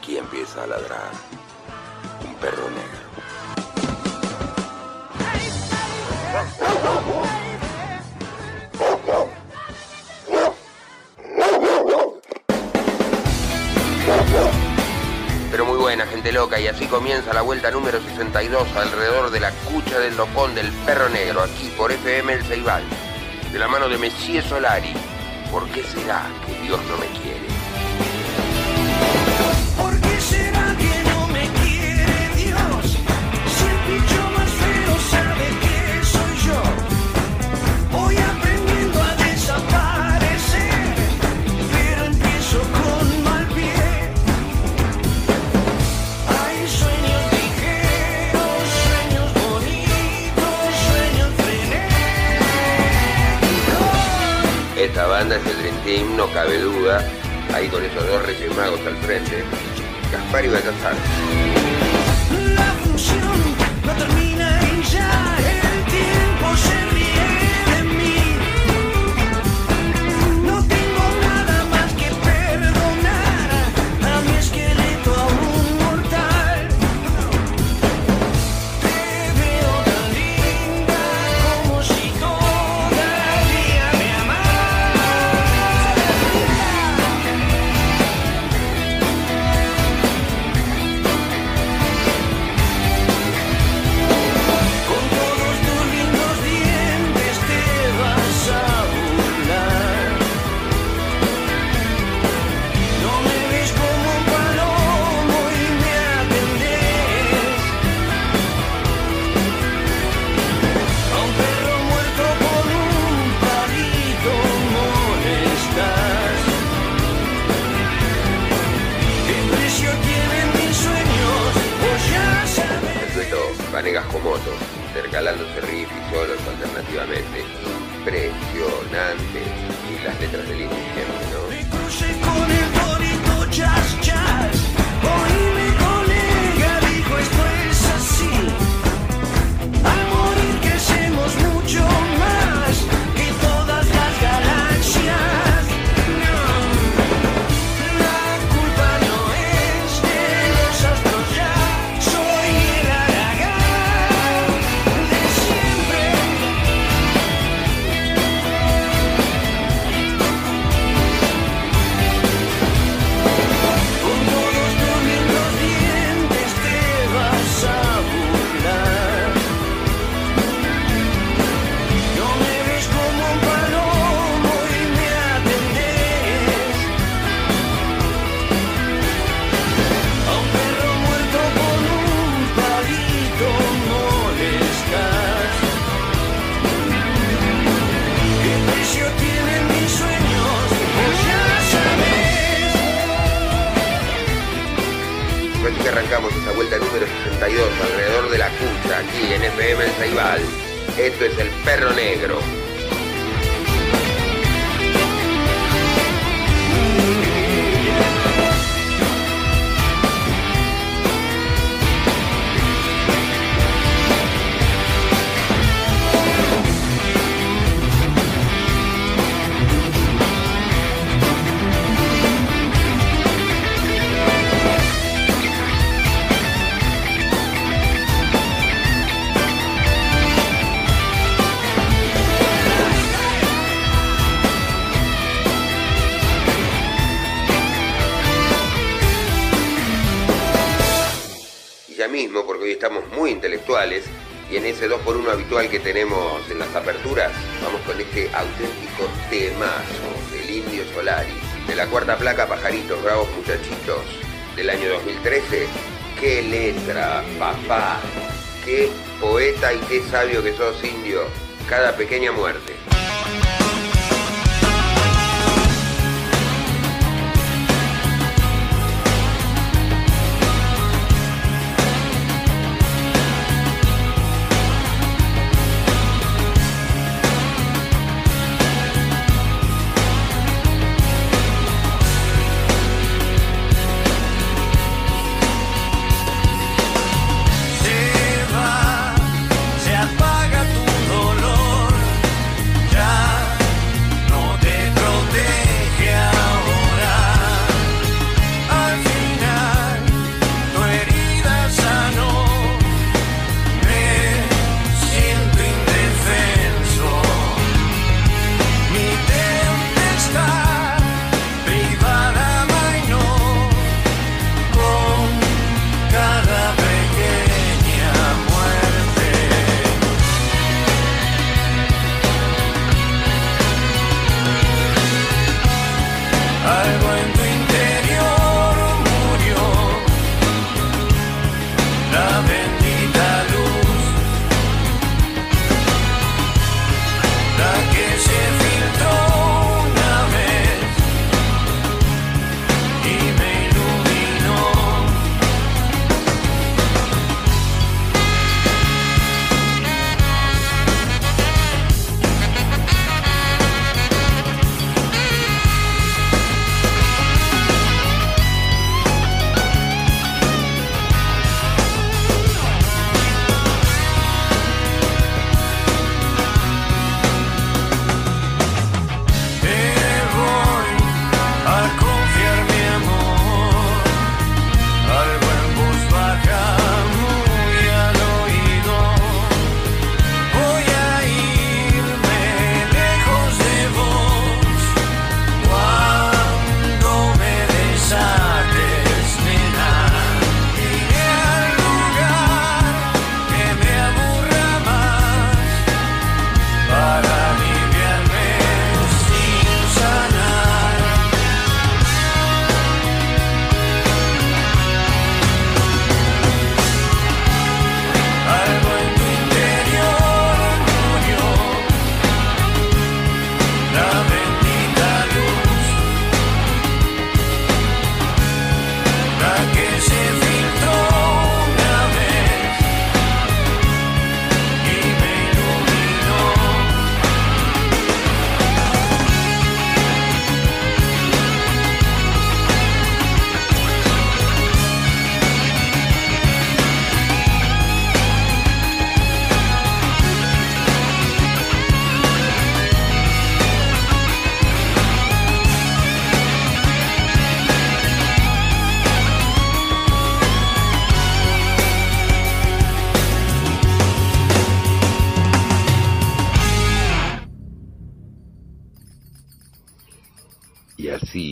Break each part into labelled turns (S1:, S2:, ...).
S1: aquí empieza a ladrar un perro negro. Pero muy buena, gente loca, y así comienza la vuelta número 62 alrededor de la cucha del dopón del perro negro, aquí por FM El Ceibal, de la mano de Messier Solari. ¿Por qué será que Dios no me quiere? Esta banda es el Dream Team, no cabe duda. Ahí con esos dos reyes magos al frente. Gaspar y Baltasar.
S2: Que
S1: arrancamos esta vuelta número 62 alrededor de la cucha, aquí en FM El Ceibal. Esto es el perro negro.
S2: Muy intelectuales, y en ese 2x1 habitual que tenemos en las aperturas, vamos con este auténtico temazo del Indio Solari, de la cuarta placa Pajaritos Bravos Muchachitos, del año 2013. ¡Qué letra, papá! ¡Qué poeta y qué sabio que sos, indio! Cada pequeña muerte.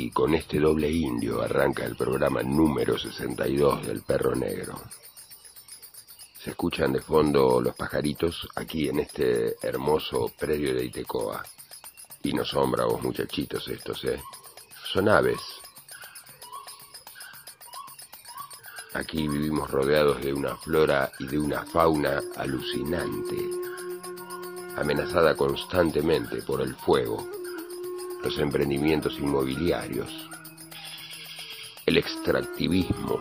S2: Así, con este doble indio, arranca el programa número 62 del Perro Negro. Se escuchan de fondo los pajaritos aquí en este hermoso predio de Itecoa. Y no son bravos muchachitos estos, ¿eh? Son aves. Aquí vivimos rodeados de una flora y de una fauna alucinante, amenazada constantemente por el fuego, los emprendimientos inmobiliarios, el extractivismo.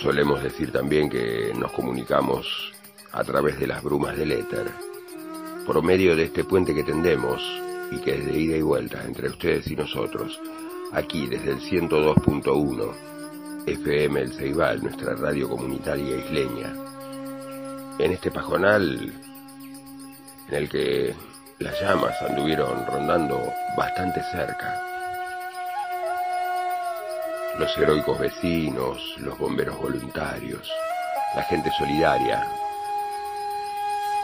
S2: Solemos decir también que nos comunicamos a través de las brumas del éter, por medio de este puente que tendemos y que es de ida y vuelta entre ustedes y nosotros, aquí desde el 102.1 FM El Ceibal, nuestra radio comunitaria isleña, en este pajonal en el que las llamas anduvieron rondando bastante cerca. Los heroicos vecinos, los bomberos voluntarios, la gente solidaria,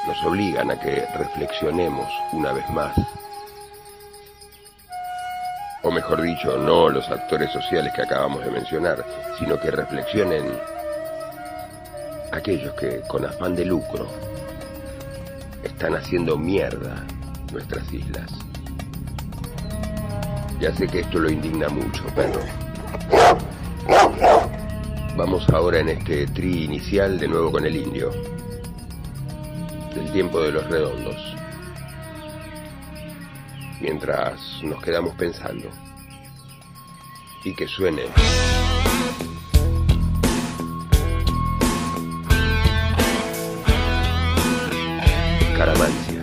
S2: nos obligan a que reflexionemos una vez más o mejor dicho, no los actores sociales que acabamos de mencionar, sino que reflexionen aquellos que con afán de lucro están haciendo mierda nuestras islas. Ya sé que esto lo indigna mucho, pero vamos ahora en este tri inicial de nuevo con el indio, del tiempo de los redondos, mientras nos quedamos pensando y que suene. Caramancia.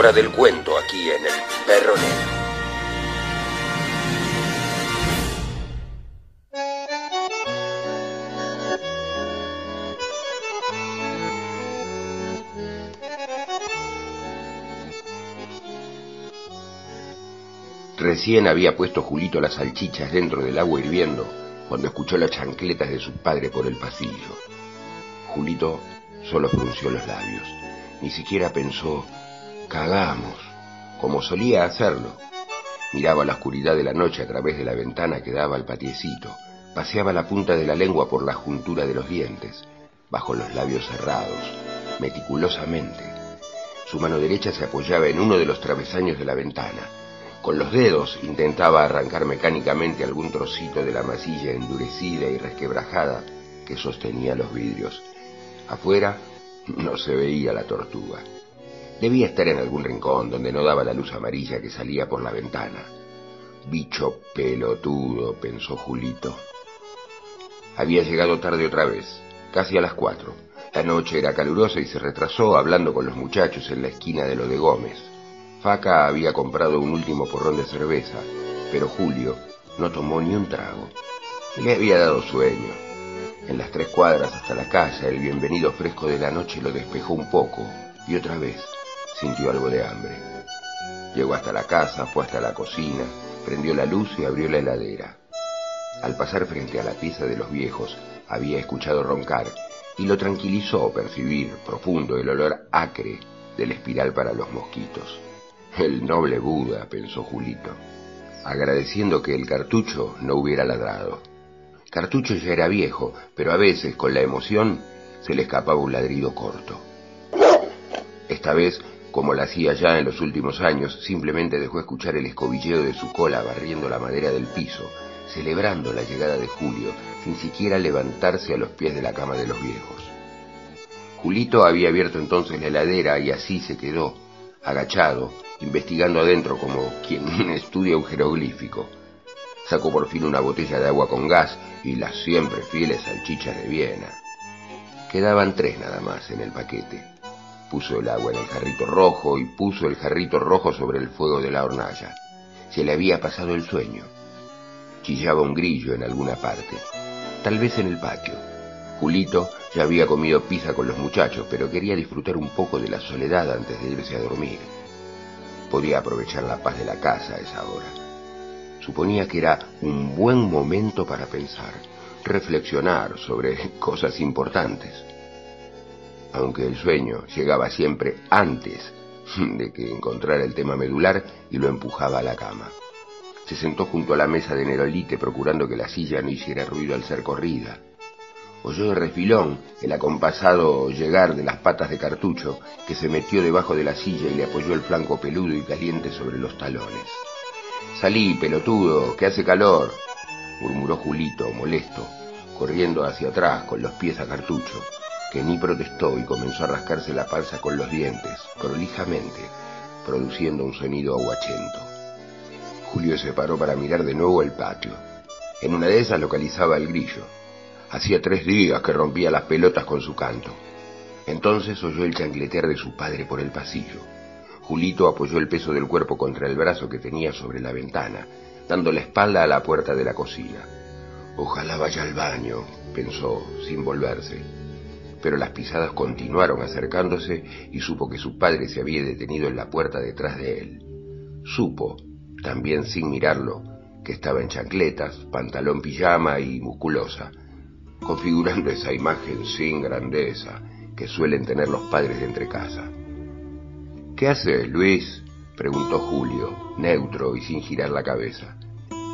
S2: Hora del cuento aquí en el Perro Negro. Recién había puesto Julito las salchichas dentro del agua hirviendo cuando escuchó las chancletas de su padre por el pasillo. Julito solo frunció los labios. Ni siquiera pensó, cagamos, como solía hacerlo. Miraba la oscuridad de la noche a través de la ventana que daba al patiecito. Paseaba la punta de la lengua por la juntura de los dientes, bajo los labios cerrados, meticulosamente. Su mano derecha se apoyaba en uno de los travesaños de la ventana con los dedos intentaba arrancar mecánicamente algún trocito de la masilla endurecida y resquebrajada que sostenía los vidrios. Afuera no se veía la tortuga. Debía estar en algún rincón donde no daba la luz amarilla que salía por la ventana. Bicho pelotudo, pensó Julito. Había llegado tarde otra vez, casi a las cuatro. La noche era calurosa y se retrasó hablando con los muchachos en la esquina de lo de Gómez. Faca había comprado un último porrón de cerveza, pero Julio no tomó ni un trago. Le había dado sueño. En las tres cuadras hasta la casa, el bienvenido fresco de la noche lo despejó un poco y otra vez sintió algo de hambre. Llegó hasta la casa, fue hasta la cocina, prendió la luz y abrió la heladera. Al pasar frente a la pieza de los viejos, había escuchado roncar y lo tranquilizó percibir profundo el olor acre del espiral para los mosquitos. El noble Buda, pensó Julito, agradeciendo que el cartucho no hubiera ladrado. Cartucho ya era viejo, pero a veces, con la emoción, se le escapaba un ladrido corto. Esta vez, como lo hacía ya en los últimos años, simplemente dejó escuchar el escobilleo de su cola barriendo la madera del piso, celebrando la llegada de Julio, sin siquiera levantarse a los pies de la cama de los viejos. Julito había abierto entonces la heladera y así se quedó, agachado, investigando adentro como quien estudia un jeroglífico. Sacó por fin una botella de agua con gas y las siempre fieles salchichas de Viena. Quedaban tres nada más en el paquete. Puso el agua en el jarrito rojo y puso el jarrito rojo sobre el fuego de la hornalla. Se le había pasado el sueño. Chillaba un grillo en alguna parte, tal vez en el patio. Julito ya había comido pizza con los muchachos, pero quería disfrutar un poco de la soledad antes de irse a dormir. Podía aprovechar la paz de la casa a esa hora. Suponía que era un buen momento para pensar, reflexionar sobre cosas importantes. Aunque el sueño llegaba siempre antes de que encontrara el tema medular y lo empujaba a la cama. Se sentó junto a la mesa de Nerolite procurando que la silla no hiciera ruido al ser corrida oyó de refilón el acompasado llegar de las patas de cartucho, que se metió debajo de la silla y le apoyó el flanco peludo y caliente sobre los talones. Salí, pelotudo, que hace calor, murmuró Julito, molesto, corriendo hacia atrás con los pies a cartucho, que ni protestó y comenzó a rascarse la panza con los dientes, prolijamente, produciendo un sonido aguachento. Julio se paró para mirar de nuevo el patio. En una de esas localizaba el grillo. Hacía tres días que rompía las pelotas con su canto. Entonces oyó el chancletear de su padre por el pasillo. Julito apoyó el peso del cuerpo contra el brazo que tenía sobre la ventana, dando la espalda a la puerta de la cocina. Ojalá vaya al baño, pensó, sin volverse. Pero las pisadas continuaron acercándose y supo que su padre se había detenido en la puerta detrás de él. Supo, también sin mirarlo, que estaba en chancletas, pantalón pijama y musculosa, configurando esa imagen sin grandeza que suelen tener los padres de entre casa. ¿Qué haces, Luis? preguntó Julio, neutro y sin girar la cabeza.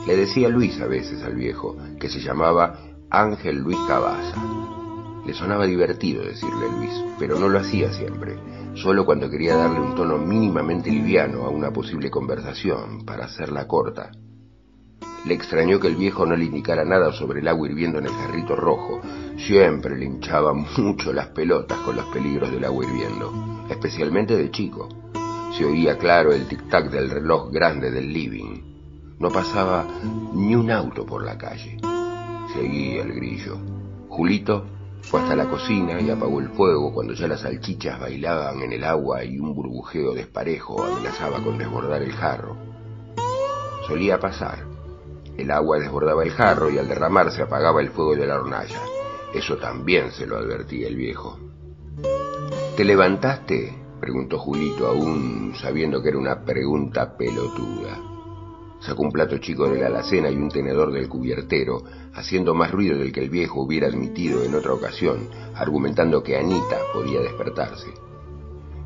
S2: Le decía Luis a veces al viejo, que se llamaba Ángel Luis Cabaza. Le sonaba divertido decirle Luis, pero no lo hacía siempre, solo cuando quería darle un tono mínimamente liviano a una posible conversación, para hacerla corta. Le extrañó que el viejo no le indicara nada sobre el agua hirviendo en el jarrito rojo. Siempre le hinchaba mucho las pelotas con los peligros del agua hirviendo, especialmente de chico. Se oía claro el tic-tac del reloj grande del living. No pasaba ni un auto por la calle. Seguía el grillo. Julito Fue hasta la cocina y apagó el fuego cuando ya las salchichas bailaban en el agua y un burbujeo desparejo amenazaba con desbordar el jarro. Solía pasar. El agua desbordaba el jarro y al derramarse apagaba el fuego de la hornalla. Eso también se lo advertía el viejo. ¿Te levantaste? preguntó Julito, aún sabiendo que era una pregunta pelotuda. Sacó un plato chico de la alacena y un tenedor del cubiertero, haciendo más ruido del que el viejo hubiera admitido en otra ocasión, argumentando que Anita podía despertarse.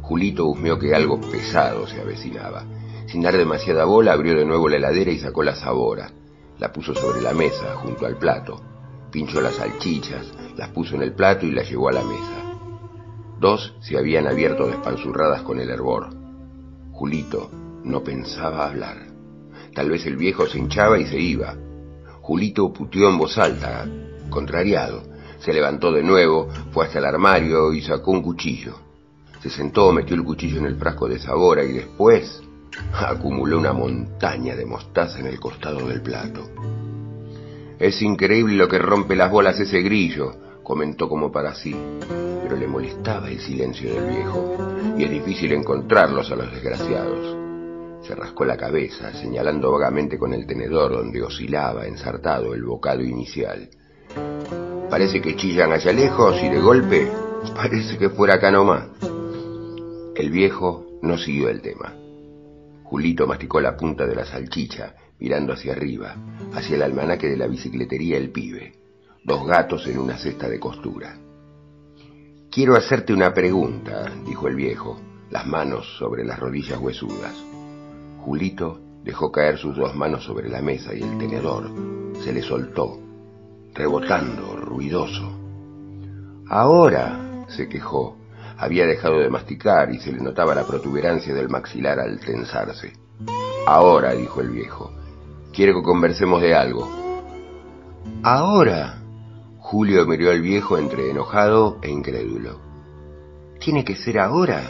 S2: Julito husmeó que algo pesado se avecinaba. Sin dar demasiada bola, abrió de nuevo la heladera y sacó la sabora. La puso sobre la mesa, junto al plato. Pinchó las salchichas, las puso en el plato y las llevó a la mesa. Dos se habían abierto despanzurradas con el hervor. Julito no pensaba hablar. Tal vez el viejo se hinchaba y se iba. Julito puteó en voz alta, contrariado. Se levantó de nuevo, fue hasta el armario y sacó un cuchillo. Se sentó, metió el cuchillo en el frasco de sabora y después acumuló una montaña de mostaza en el costado del plato. Es increíble lo que rompe las bolas ese grillo, comentó como para sí, pero le molestaba el silencio del viejo, y es difícil encontrarlos a los desgraciados. Se rascó la cabeza, señalando vagamente con el tenedor donde oscilaba ensartado el bocado inicial. Parece que chillan allá lejos y de golpe parece que fuera acá nomás. El viejo no siguió el tema. Julito masticó la punta de la salchicha, mirando hacia arriba, hacia el almanaque de la bicicletería El Pibe. Dos gatos en una cesta de costura. Quiero hacerte una pregunta, dijo el viejo, las manos sobre las rodillas huesudas. Julito dejó caer sus dos manos sobre la mesa y el tenedor se le soltó, rebotando, ruidoso. Ahora, se quejó, había dejado de masticar y se le notaba la protuberancia del maxilar al tensarse. Ahora, dijo el viejo, quiero que conversemos de algo. Ahora, Julio miró al viejo entre enojado e incrédulo. ¿Tiene que ser ahora?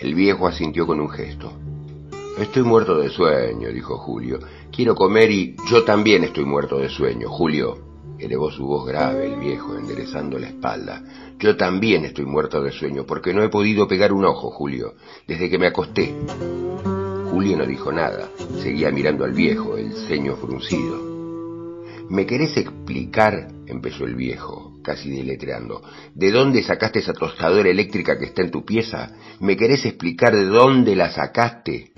S2: El viejo asintió con un gesto. Estoy muerto de sueño, dijo Julio. Quiero comer y yo también estoy muerto de sueño, Julio. Elevó su voz grave el viejo, enderezando la espalda. Yo también estoy muerto de sueño, porque no he podido pegar un ojo, Julio, desde que me acosté. Julio no dijo nada, seguía mirando al viejo, el ceño fruncido. ¿Me querés explicar? empezó el viejo, casi deletreando. ¿De dónde sacaste esa tostadora eléctrica que está en tu pieza? ¿Me querés explicar de dónde la sacaste?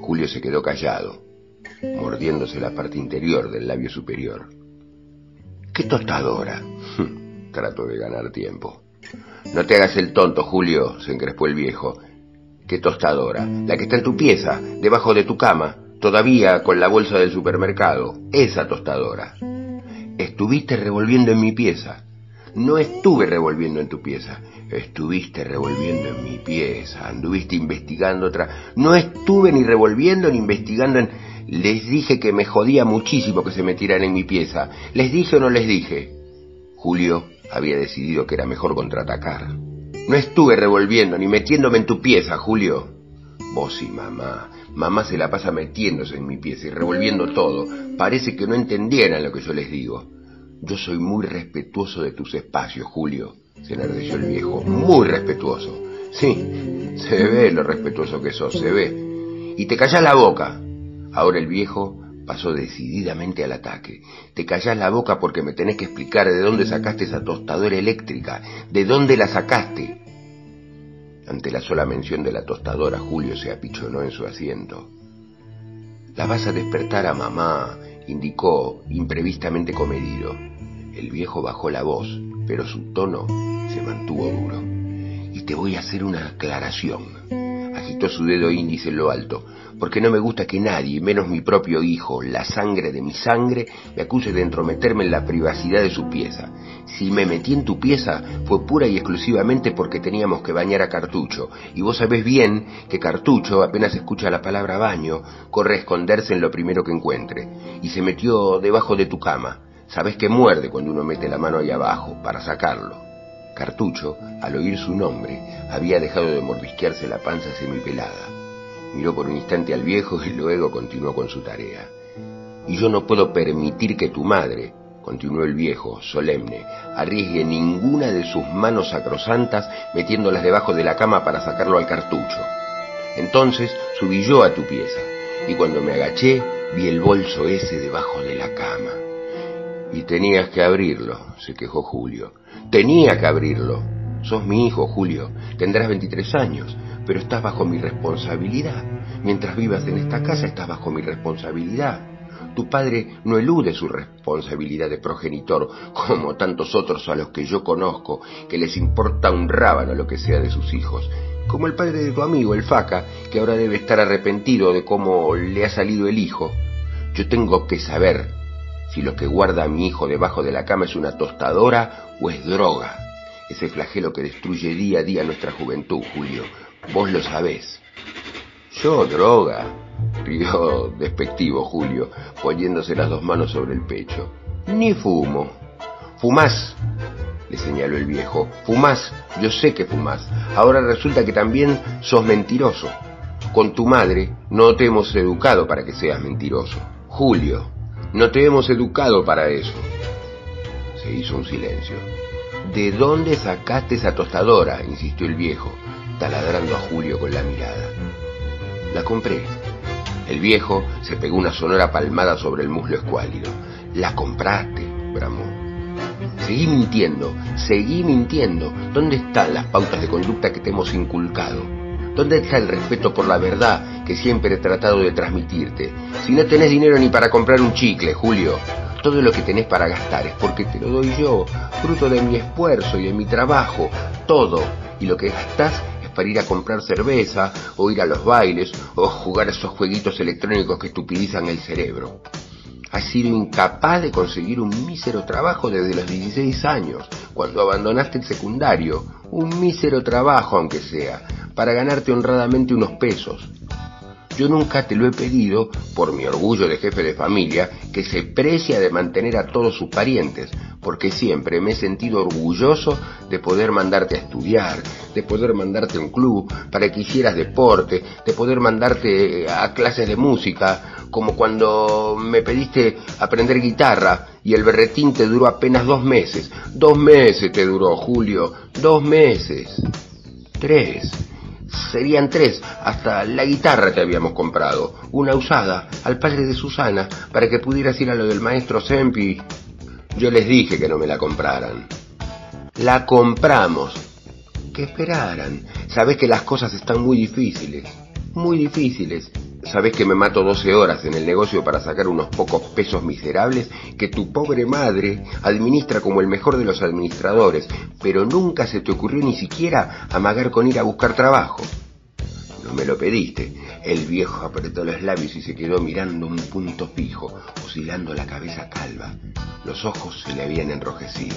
S2: Julio se quedó callado, mordiéndose la parte interior del labio superior. ¿Qué tostadora? Trató de ganar tiempo. No te hagas el tonto, Julio, se encrespó el viejo. ¿Qué tostadora? La que está en tu pieza, debajo de tu cama, todavía con la bolsa del supermercado. Esa tostadora. Estuviste revolviendo en mi pieza. No estuve revolviendo en tu pieza. Estuviste revolviendo en mi pieza. Anduviste investigando otra. No estuve ni revolviendo ni investigando en... Les dije que me jodía muchísimo que se metieran en mi pieza. ¿Les dije o no les dije? Julio había decidido que era mejor contraatacar. No estuve revolviendo ni metiéndome en tu pieza, Julio. Vos y mamá. Mamá se la pasa metiéndose en mi pieza y revolviendo todo. Parece que no entendieran lo que yo les digo. Yo soy muy respetuoso de tus espacios, Julio, se enardeció el viejo. Muy respetuoso. Sí, se ve lo respetuoso que sos, se ve. Y te callás la boca. Ahora el viejo pasó decididamente al ataque. Te callás la boca porque me tenés que explicar de dónde sacaste esa tostadora eléctrica. ¿De dónde la sacaste? Ante la sola mención de la tostadora, Julio se apichonó en su asiento. La vas a despertar a mamá, indicó imprevistamente comedido. El viejo bajó la voz, pero su tono se mantuvo duro. Y te voy a hacer una aclaración. Agitó su dedo índice en lo alto, porque no me gusta que nadie, menos mi propio hijo, la sangre de mi sangre, me acuse de entrometerme en la privacidad de su pieza. Si me metí en tu pieza fue pura y exclusivamente porque teníamos que bañar a Cartucho, y vos sabés bien que Cartucho, apenas escucha la palabra baño, corre a esconderse en lo primero que encuentre, y se metió debajo de tu cama. Sabés que muerde cuando uno mete la mano ahí abajo, para sacarlo. Cartucho, al oír su nombre, había dejado de mordisquearse la panza semipelada. Miró por un instante al viejo y luego continuó con su tarea. Y yo no puedo permitir que tu madre, continuó el viejo, solemne, arriesgue ninguna de sus manos sacrosantas metiéndolas debajo de la cama para sacarlo al cartucho. Entonces subí yo a tu pieza, y cuando me agaché vi el bolso ese debajo de la cama. Y tenías que abrirlo, se quejó Julio. Tenía que abrirlo. Sos mi hijo, Julio. Tendrás 23 años, pero estás bajo mi responsabilidad. Mientras vivas en esta casa, estás bajo mi responsabilidad. Tu padre no elude su responsabilidad de progenitor, como tantos otros a los que yo conozco, que les importa un rábano lo que sea de sus hijos. Como el padre de tu amigo, el Faca, que ahora debe estar arrepentido de cómo le ha salido el hijo. Yo tengo que saber si lo que guarda a mi hijo debajo de la cama es una tostadora o es droga. Ese flagelo que destruye día a día nuestra juventud, Julio. Vos lo sabés. Yo, droga, pidió despectivo Julio, poniéndose las dos manos sobre el pecho. Ni fumo. Fumás, le señaló el viejo. Fumás, yo sé que fumás. Ahora resulta que también sos mentiroso. Con tu madre no te hemos educado para que seas mentiroso. Julio, no te hemos educado para eso. Se hizo un silencio. ¿De dónde sacaste esa tostadora? insistió el viejo, taladrando a Julio con la mirada. La compré. El viejo se pegó una sonora palmada sobre el muslo escuálido. La compraste, bramó. Seguí mintiendo, seguí mintiendo. ¿Dónde están las pautas de conducta que te hemos inculcado? ¿Dónde está el respeto por la verdad que siempre he tratado de transmitirte? Si no tenés dinero ni para comprar un chicle, Julio, todo lo que tenés para gastar es porque te lo doy yo, fruto de mi esfuerzo y de mi trabajo, todo. Y lo que gastás es para ir a comprar cerveza, o ir a los bailes, o jugar a esos jueguitos electrónicos que estupidizan el cerebro. Has sido incapaz de conseguir un mísero trabajo desde los 16 años, cuando abandonaste el secundario, un mísero trabajo aunque sea, para ganarte honradamente unos pesos. Yo nunca te lo he pedido, por mi orgullo de jefe de familia, que se precia de mantener a todos sus parientes, porque siempre me he sentido orgulloso de poder mandarte a estudiar, de poder mandarte a un club para que hicieras deporte, de poder mandarte a clases de música, como cuando me pediste aprender guitarra y el berretín te duró apenas dos meses. Dos meses te duró, Julio, dos meses. Tres. Serían tres, hasta la guitarra te habíamos comprado, una usada, al padre de Susana, para que pudieras ir a lo del maestro Sempi. Yo les dije que no me la compraran. La compramos. Que esperaran. Sabés que las cosas están muy difíciles, muy difíciles. Sabés que me mato 12 horas en el negocio para sacar unos pocos pesos miserables que tu pobre madre administra como el mejor de los administradores, pero nunca se te ocurrió ni siquiera amagar con ir a buscar trabajo. No me lo pediste. El viejo apretó los labios y se quedó mirando un punto fijo, oscilando la cabeza calva. Los ojos se le habían enrojecido.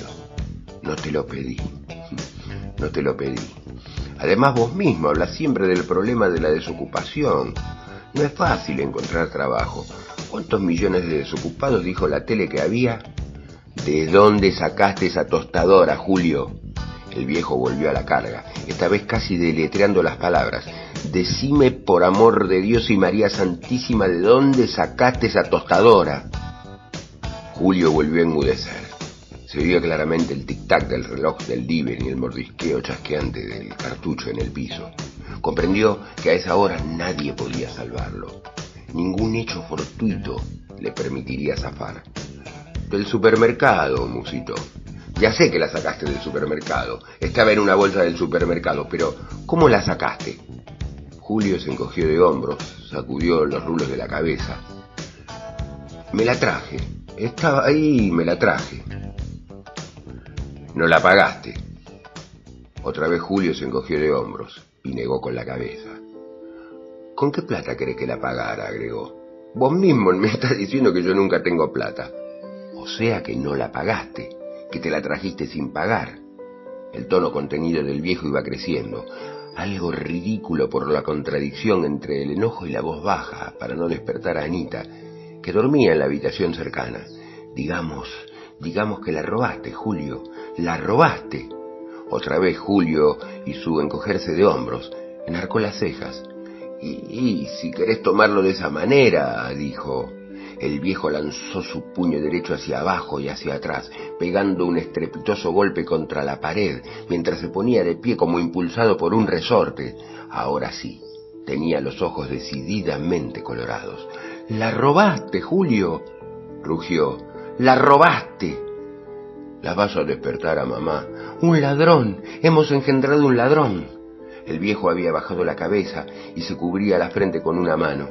S2: No te lo pedí. No te lo pedí. Además vos mismo hablas siempre del problema de la desocupación. No es fácil encontrar trabajo. ¿Cuántos millones de desocupados dijo la tele que había? ¿De dónde sacaste esa tostadora, Julio? El viejo volvió a la carga, esta vez casi deletreando las palabras. Decime por amor de Dios y María Santísima, ¿de dónde sacaste esa tostadora? Julio volvió a enmudecer. Se oía claramente el tic-tac del reloj del Diven y el mordisqueo chasqueante del cartucho en el piso. Comprendió que a esa hora nadie podía salvarlo. Ningún hecho fortuito le permitiría zafar. Del supermercado, musitó. Ya sé que la sacaste del supermercado. Estaba en una bolsa del supermercado, pero ¿cómo la sacaste? Julio se encogió de hombros, sacudió los rulos de la cabeza. Me la traje. Estaba ahí y me la traje. No la pagaste. Otra vez Julio se encogió de hombros y negó con la cabeza. ¿Con qué plata querés que la pagara? agregó. Vos mismo me estás diciendo que yo nunca tengo plata. O sea que no la pagaste, que te la trajiste sin pagar. El tono contenido del viejo iba creciendo, algo ridículo por la contradicción entre el enojo y la voz baja para no despertar a Anita, que dormía en la habitación cercana. Digamos, digamos que la robaste, Julio, la robaste. Otra vez Julio y su encogerse de hombros, enarcó las cejas. Y, y si querés tomarlo de esa manera, dijo, El viejo lanzó su puño derecho hacia abajo y hacia atrás, pegando un estrepitoso golpe contra la pared, mientras se ponía de pie como impulsado por un resorte. Ahora sí, tenía los ojos decididamente colorados. ¡La robaste, Julio! rugió. ¡La robaste! La vas a despertar a mamá. ¡Un ladrón! Hemos engendrado un ladrón. El viejo había bajado la cabeza y se cubría la frente con una mano.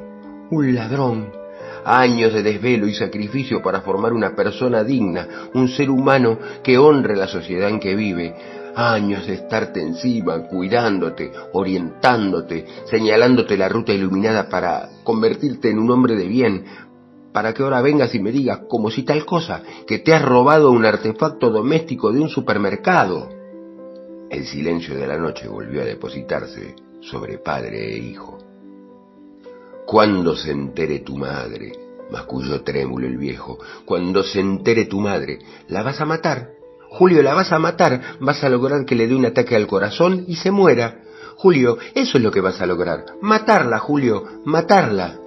S2: ¡Un ladrón! años de desvelo y sacrificio para formar una persona digna, un ser humano que honre la sociedad en que vive, años de estarte encima, cuidándote, orientándote, señalándote la ruta iluminada para convertirte en un hombre de bien, para que ahora vengas y me digas, como si tal cosa, que te has robado un artefacto doméstico de un supermercado. El silencio de la noche volvió a depositarse sobre padre e hijo. Cuando se entere tu madre, masculló trémulo el viejo, cuando se entere tu madre, la vas a matar. Julio, la vas a matar, vas a lograr que le dé un ataque al corazón y se muera. Julio, eso es lo que vas a lograr. Matarla, Julio, matarla.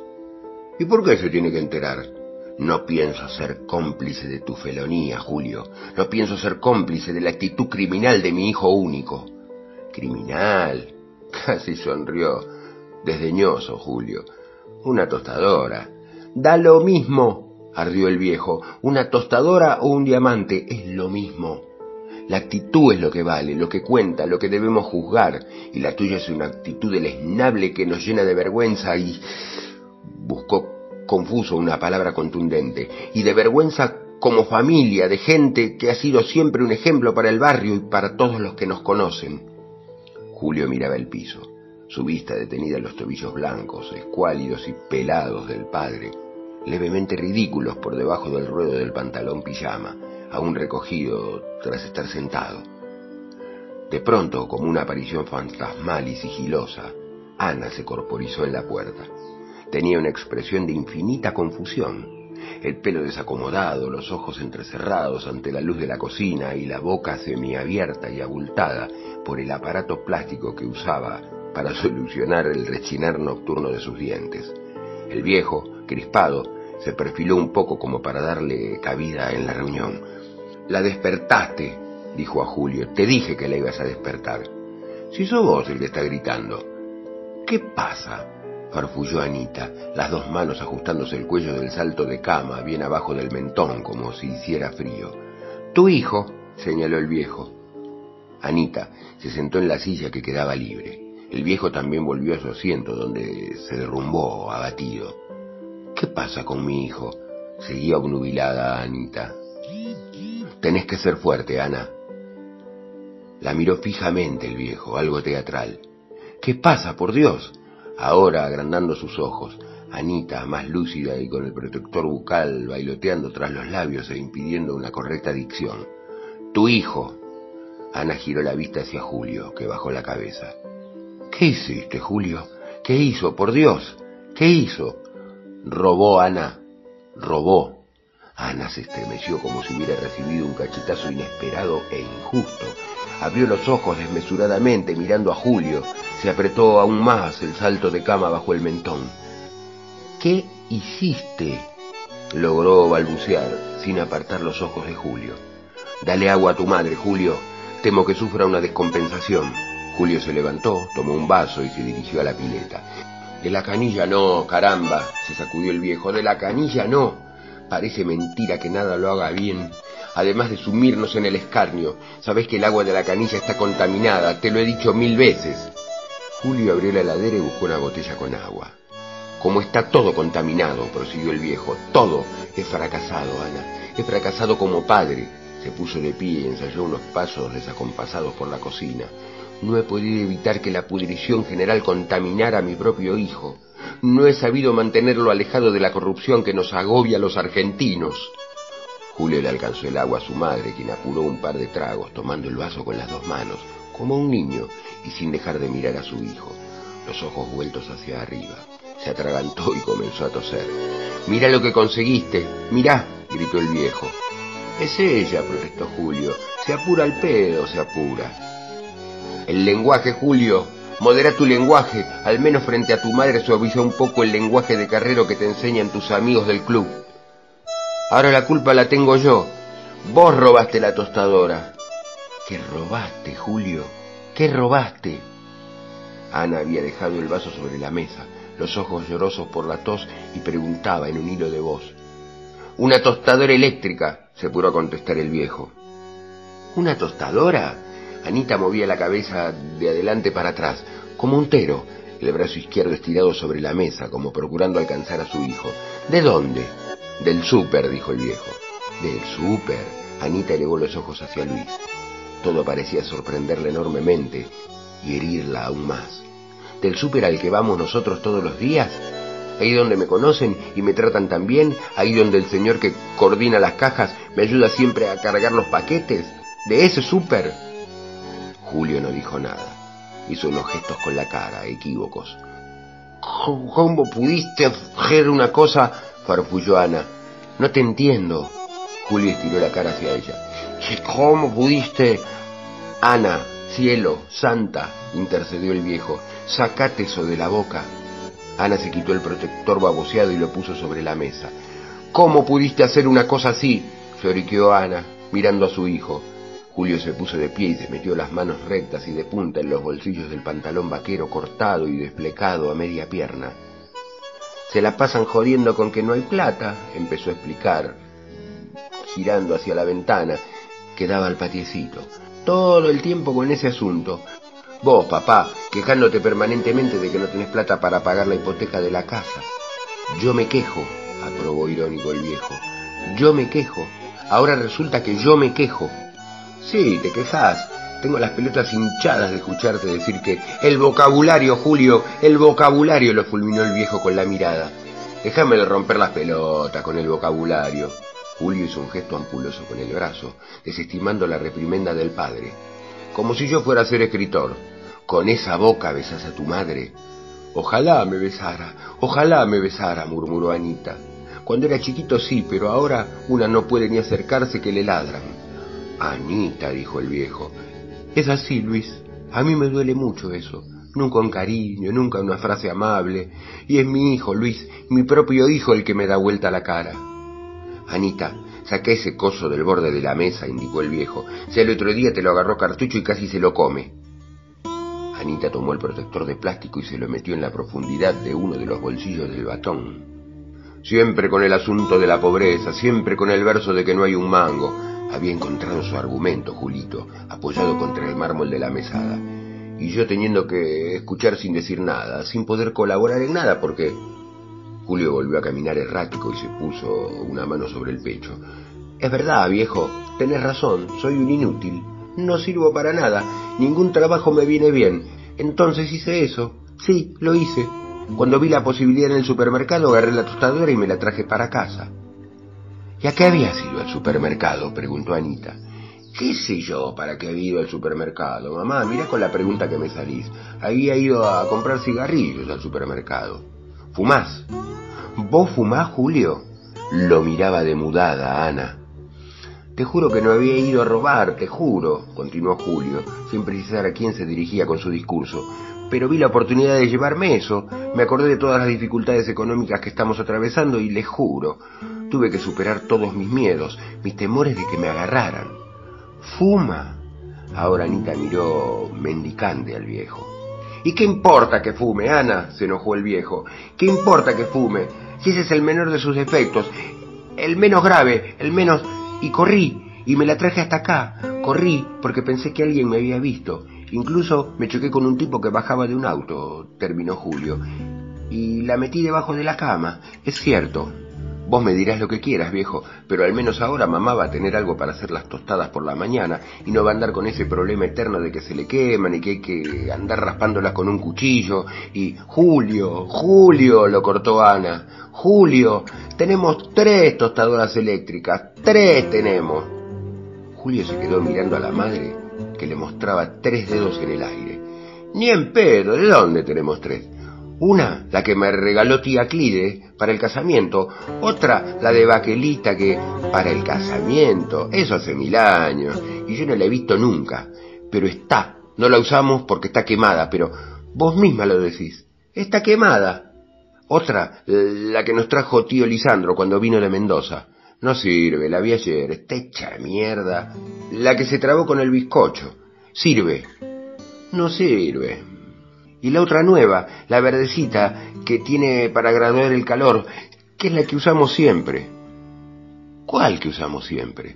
S2: ¿Y por qué se tiene que enterar? No pienso ser cómplice de tu felonía, Julio. No pienso ser cómplice de la actitud criminal de mi hijo único. Criminal. Casi sonrió. Desdeñoso, Julio una tostadora. Da lo mismo, ardió el viejo, una tostadora o un diamante, es lo mismo. La actitud es lo que vale, lo que cuenta, lo que debemos juzgar, y la tuya es una actitud deleznable que nos llena de vergüenza y... buscó confuso una palabra contundente, y de vergüenza como familia, de gente que ha sido siempre un ejemplo para el barrio y para todos los que nos conocen. Julio miraba el piso su vista detenida en los tobillos blancos, escuálidos y pelados del padre, levemente ridículos por debajo del ruedo del pantalón pijama, aún recogido tras estar sentado. De pronto, como una aparición fantasmal y sigilosa, Ana se corporizó en la puerta. Tenía una expresión de infinita confusión, el pelo desacomodado, los ojos entrecerrados ante la luz de la cocina y la boca semiabierta y abultada por el aparato plástico que usaba para solucionar el rechinar nocturno de sus dientes. El viejo, crispado, se perfiló un poco como para darle cabida en la reunión. La despertaste, dijo a Julio. Te dije que la ibas a despertar. Si sos vos el que está gritando. ¿Qué pasa? Farfulló Anita, las dos manos ajustándose el cuello del salto de cama bien abajo del mentón como si hiciera frío. Tu hijo, señaló el viejo. Anita se sentó en la silla que quedaba libre. El viejo también volvió a su asiento, donde se derrumbó, abatido. ¿Qué pasa con mi hijo? Seguía obnubilada Anita. Tenés que ser fuerte, Ana. La miró fijamente el viejo, algo teatral. ¿Qué pasa, por Dios? Ahora, agrandando sus ojos, Anita, más lúcida y con el protector bucal bailoteando tras los labios e impidiendo una correcta dicción. Tu hijo. Ana giró la vista hacia Julio, que bajó la cabeza. ¿Qué hiciste, Julio? ¿Qué hizo, por Dios? ¿Qué hizo? Robó Ana. Robó. Ana se estremeció como si hubiera recibido un cachetazo inesperado e injusto. Abrió los ojos desmesuradamente mirando a Julio. Se apretó aún más el salto de cama bajo el mentón. ¿Qué hiciste? Logró balbucear sin apartar los ojos de Julio. Dale agua a tu madre, Julio. Temo que sufra una descompensación. Julio se levantó, tomó un vaso y se dirigió a la pileta. De la canilla no, caramba, se sacudió el viejo, de la canilla no. Parece mentira que nada lo haga bien. Además de sumirnos en el escarnio, sabes que el agua de la canilla está contaminada, te lo he dicho mil veces. Julio abrió la heladera y buscó una botella con agua. Como está todo contaminado, prosiguió el viejo, todo. He fracasado, Ana. He fracasado como padre. Se puso de pie y ensayó unos pasos desacompasados por la cocina. No he podido evitar que la pudrición general contaminara a mi propio hijo. No he sabido mantenerlo alejado de la corrupción que nos agobia a los argentinos. Julio le alcanzó el agua a su madre, quien apuró un par de tragos, tomando el vaso con las dos manos, como un niño, y sin dejar de mirar a su hijo, los ojos vueltos hacia arriba. Se atragantó y comenzó a toser. Mira lo que conseguiste, mirá, gritó el viejo. Es ella, protestó Julio. Se apura el pedo, se apura. El lenguaje, Julio. Modera tu lenguaje. Al menos frente a tu madre suaviza un poco el lenguaje de carrero que te enseñan tus amigos del club. Ahora la culpa la tengo yo. Vos robaste la tostadora. ¿Qué robaste, Julio? ¿Qué robaste? Ana había dejado el vaso sobre la mesa, los ojos llorosos por la tos, y preguntaba en un hilo de voz. Una tostadora eléctrica, se pudo a contestar el viejo. ¿Una tostadora? Anita movía la cabeza de adelante para atrás, como un tero, el brazo izquierdo estirado sobre la mesa, como procurando alcanzar a su hijo. ¿De dónde? Del súper, dijo el viejo. ¿Del súper? Anita elevó los ojos hacia Luis. Todo parecía sorprenderla enormemente y herirla aún más. ¿Del súper al que vamos nosotros todos los días? Ahí donde me conocen y me tratan tan bien, ahí donde el señor que coordina las cajas me ayuda siempre a cargar los paquetes. ¿De ese súper? Julio no dijo nada. Hizo unos gestos con la cara, equívocos. ¿Cómo pudiste hacer una cosa? Farfulló Ana. No te entiendo. Julio estiró la cara hacia ella. ¿Cómo pudiste? Ana, cielo, santa, intercedió el viejo. Sacate eso de la boca. Ana se quitó el protector baboseado y lo puso sobre la mesa. ¿Cómo pudiste hacer una cosa así? lloriqueó Ana, mirando a su hijo. Julio se puso de pie y se metió las manos rectas y de punta en los bolsillos del pantalón vaquero cortado y desplecado a media pierna. Se la pasan jodiendo con que no hay plata, empezó a explicar, girando hacia la ventana que daba al patiecito. Todo el tiempo con ese asunto. Vos, papá, quejándote permanentemente de que no tenés plata para pagar la hipoteca de la casa. Yo me quejo, aprobó irónico el viejo. Yo me quejo. Ahora resulta que yo me quejo. Sí, te quejas. Tengo las pelotas hinchadas de escucharte decir que el vocabulario, Julio, el vocabulario lo fulminó el viejo con la mirada. Déjame de romper las pelotas con el vocabulario. Julio hizo un gesto ampuloso con el brazo, desestimando la reprimenda del padre. Como si yo fuera a ser escritor. Con esa boca besas a tu madre. Ojalá me besara, ojalá me besara, murmuró Anita. Cuando era chiquito sí, pero ahora una no puede ni acercarse que le ladran. Anita, dijo el viejo. Es así, Luis. A mí me duele mucho eso. Nunca un cariño, nunca una frase amable. Y es mi hijo, Luis, mi propio hijo el que me da vuelta la cara. Anita, saca ese coso del borde de la mesa, indicó el viejo. Si el otro día te lo agarró cartucho y casi se lo come. Anita tomó el protector de plástico y se lo metió en la profundidad de uno de los bolsillos del batón. Siempre con el asunto de la pobreza, siempre con el verso de que no hay un mango, había encontrado su argumento, Julito, apoyado contra el mármol de la mesada. Y yo teniendo que escuchar sin decir nada, sin poder colaborar en nada, porque... Julio volvió a caminar errático y se puso una mano sobre el pecho. Es verdad, viejo, tenés razón, soy un inútil. No sirvo para nada, ningún trabajo me viene bien. Entonces hice eso. Sí, lo hice. Cuando vi la posibilidad en el supermercado, agarré la tostadora y me la traje para casa. ¿Y a qué habías ido al supermercado? preguntó Anita. ¿Qué sé yo para qué había ido al supermercado? Mamá, mira con la pregunta que me salís. Había ido a comprar cigarrillos al supermercado. ¿Fumás? ¿Vos fumás, Julio? Lo miraba demudada Ana. Te juro que no había ido a robar, te juro, continuó Julio, sin precisar a quién se dirigía con su discurso. Pero vi la oportunidad de llevarme eso, me acordé de todas las dificultades económicas que estamos atravesando y les juro, Tuve que superar todos mis miedos, mis temores de que me agarraran. Fuma. Ahora Anita miró mendicante al viejo. ¿Y qué importa que fume, Ana? se enojó el viejo. ¿Qué importa que fume? Si ese es el menor de sus defectos, el menos grave, el menos... Y corrí, y me la traje hasta acá. Corrí porque pensé que alguien me había visto. Incluso me choqué con un tipo que bajaba de un auto, terminó Julio. Y la metí debajo de la cama. Es cierto, Vos me dirás lo que quieras, viejo, pero al menos ahora mamá va a tener algo para hacer las tostadas por la mañana y no va a andar con ese problema eterno de que se le queman y que hay que andar raspándolas con un cuchillo. Y Julio, Julio, lo cortó Ana. Julio, tenemos tres tostadoras eléctricas, tres tenemos. Julio se quedó mirando a la madre que le mostraba tres dedos en el aire. Ni en pedo, ¿de dónde tenemos tres? Una, la que me regaló tía Clide para el casamiento. Otra, la de Baquelita que para el casamiento. Eso hace mil años. Y yo no la he visto nunca. Pero está. No la usamos porque está quemada, pero vos misma lo decís. Está quemada. Otra, la que nos trajo tío Lisandro cuando vino de Mendoza. No sirve, la vi ayer, está hecha mierda. La que se trabó con el bizcocho. Sirve. No sirve. Y la otra nueva, la verdecita, que tiene para graduar el calor, que es la que usamos siempre. ¿Cuál que usamos siempre?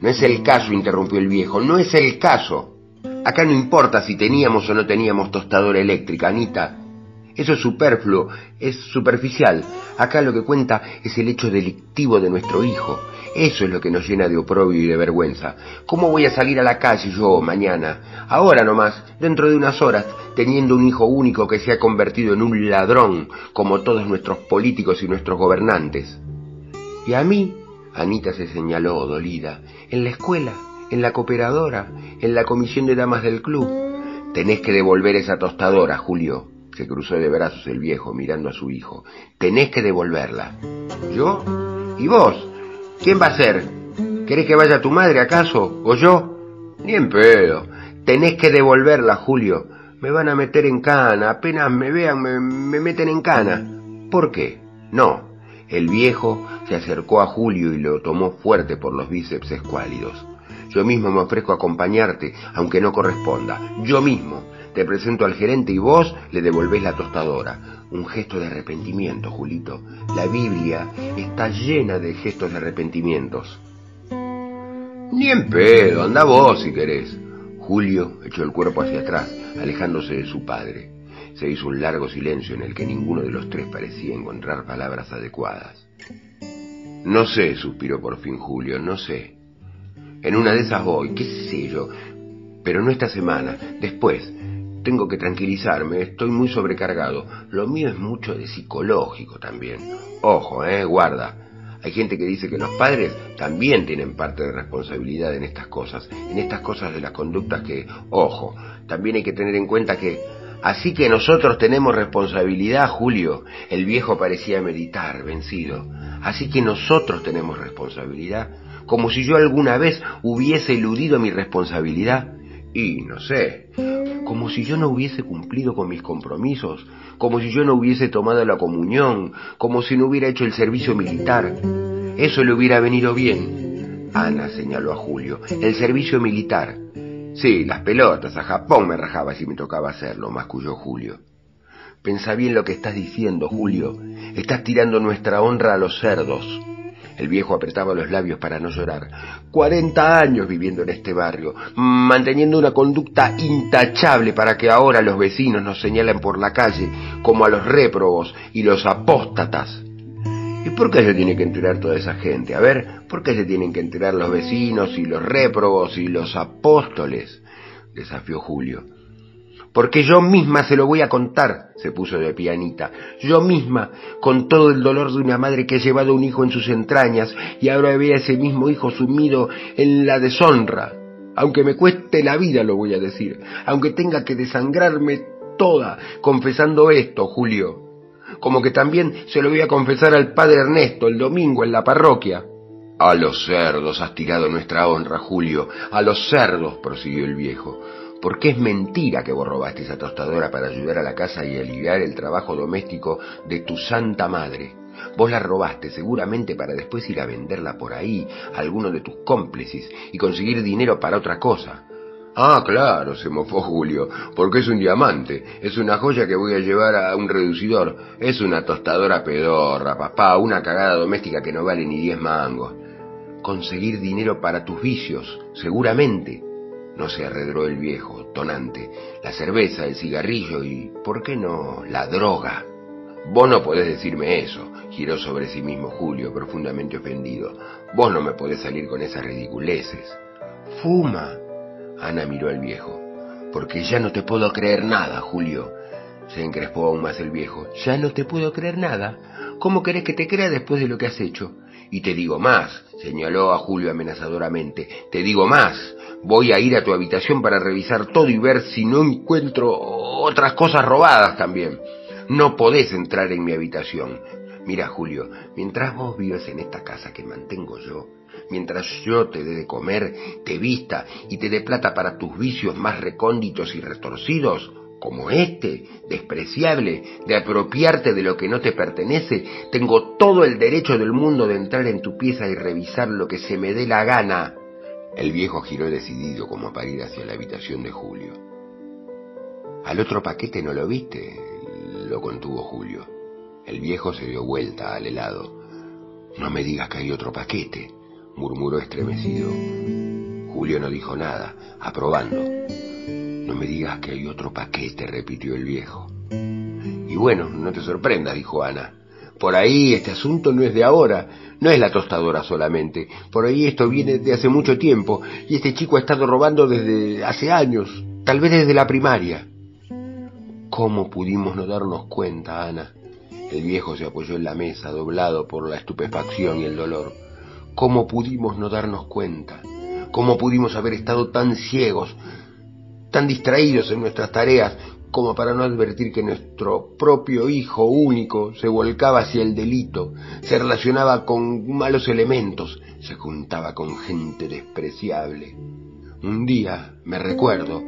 S2: No es el caso, interrumpió el viejo, no es el caso. Acá no importa si teníamos o no teníamos tostadora eléctrica, Anita. Eso es superfluo, es superficial. Acá lo que cuenta es el hecho delictivo de nuestro hijo. Eso es lo que nos llena de oprobio y de vergüenza. ¿Cómo voy a salir a la calle yo mañana? Ahora nomás, dentro de unas horas, teniendo un hijo único que se ha convertido en un ladrón, como todos nuestros políticos y nuestros gobernantes. Y a mí, Anita se señaló, dolida, en la escuela, en la cooperadora, en la comisión de damas del club. Tenés que devolver esa tostadora, Julio. Se cruzó de brazos el viejo mirando a su hijo. Tenés que devolverla. ¿Yo? ¿Y vos? ¿Quién va a ser? ¿Querés que vaya tu madre acaso? ¿O yo? Ni en pedo. Tenés que devolverla, Julio. Me van a meter en cana. Apenas me vean, me, me meten en cana. ¿Por qué? No. El viejo se acercó a Julio y lo tomó fuerte por los bíceps escuálidos. Yo mismo me ofrezco a acompañarte, aunque no corresponda. Yo mismo. Te presento al gerente y vos le devolvés la tostadora. Un gesto de arrepentimiento, Julito. La Biblia está llena de gestos de arrepentimientos. Ni en pedo, anda vos si querés. Julio echó el cuerpo hacia atrás, alejándose de su padre. Se hizo un largo silencio en el que ninguno de los tres parecía encontrar palabras adecuadas. No sé, suspiró por fin Julio, no sé. En una de esas voy, qué sé yo, pero no esta semana, después. Tengo que tranquilizarme, estoy muy sobrecargado. Lo mío es mucho de psicológico también. Ojo, eh, guarda. Hay gente que dice que los padres también tienen parte de responsabilidad en estas cosas, en estas cosas de las conductas que, ojo, también hay que tener en cuenta que, así que nosotros tenemos responsabilidad, Julio, el viejo parecía meditar, vencido, así que nosotros tenemos responsabilidad, como si yo alguna vez hubiese eludido mi responsabilidad, y no sé, como si yo no hubiese cumplido con mis compromisos, como si yo no hubiese tomado la comunión, como si no hubiera hecho el servicio militar. Eso le hubiera venido bien. Ana señaló a Julio, el servicio militar. Sí, las pelotas, a Japón me rajaba si me tocaba hacerlo, masculló Julio. Pensa bien lo que estás diciendo, Julio. Estás tirando nuestra honra a los cerdos. El viejo apretaba los labios para no llorar. Cuarenta años viviendo en este barrio, manteniendo una conducta intachable para que ahora los vecinos nos señalen por la calle como a los réprobos y los apóstatas. ¿Y por qué se tiene que enterar toda esa gente? A ver, ¿por qué se tienen que enterar los vecinos y los réprobos y los apóstoles? desafió Julio. Porque yo misma se lo voy a contar, se puso de pianita. Yo misma, con todo el dolor de una madre que ha llevado un hijo en sus entrañas y ahora ve a ese mismo hijo sumido en la deshonra. Aunque me cueste la vida, lo voy a decir. Aunque tenga que desangrarme toda confesando esto, Julio. Como que también se lo voy a confesar al padre Ernesto el domingo en la parroquia. A los cerdos has tirado nuestra honra, Julio. A los cerdos, prosiguió el viejo porque es mentira que vos robaste esa tostadora para ayudar a la casa y aliviar el trabajo doméstico de tu santa madre. Vos la robaste seguramente para después ir a venderla por ahí a alguno de tus cómplices y conseguir dinero para otra cosa. Ah, claro, se mofó Julio, porque es un diamante, es una joya que voy a llevar a un reducidor, es una tostadora pedorra, papá, una cagada doméstica que no vale ni diez mangos. Conseguir dinero para tus vicios, seguramente. No se arredró el viejo, tonante, la cerveza, el cigarrillo y, ¿por qué no?, la droga. Vos no podés decirme eso, giró sobre sí mismo Julio, profundamente ofendido. Vos no me podés salir con esas ridiculeces. Fuma. Ana miró al viejo. Porque ya no te puedo creer nada, Julio. Se encrespó aún más el viejo. Ya no te puedo creer nada. ¿Cómo querés que te crea después de lo que has hecho? Y te digo más, señaló a Julio amenazadoramente. Te digo más. Voy a ir a tu habitación para revisar todo y ver si no encuentro otras cosas robadas también. No podés entrar en mi habitación. Mira, Julio, mientras vos vives en esta casa que mantengo yo, mientras yo te dé de comer, te vista y te dé plata para tus vicios más recónditos y retorcidos, como este, despreciable, de apropiarte de lo que no te pertenece, tengo todo el derecho del mundo de entrar en tu pieza y revisar lo que se me dé la gana. El viejo giró decidido como para ir hacia la habitación de Julio. Al otro paquete no lo viste, lo contuvo Julio. El viejo se dio vuelta al helado. No me digas que hay otro paquete, murmuró estremecido. Julio no dijo nada, aprobando. No me digas que hay otro paquete, repitió el viejo. Y bueno, no te sorprendas, dijo Ana. Por ahí este asunto no es de ahora, no es la tostadora solamente. Por ahí esto viene de hace mucho tiempo y este chico ha estado robando desde hace años, tal vez desde la primaria. ¿Cómo pudimos no darnos cuenta, Ana? El viejo se apoyó en la mesa, doblado por la estupefacción y el dolor. ¿Cómo pudimos no darnos cuenta? ¿Cómo pudimos haber estado tan ciegos, tan distraídos en nuestras tareas, como para no advertir que nuestro propio hijo único se volcaba hacia el delito, se relacionaba con malos elementos, se juntaba con gente despreciable? Un día, me recuerdo,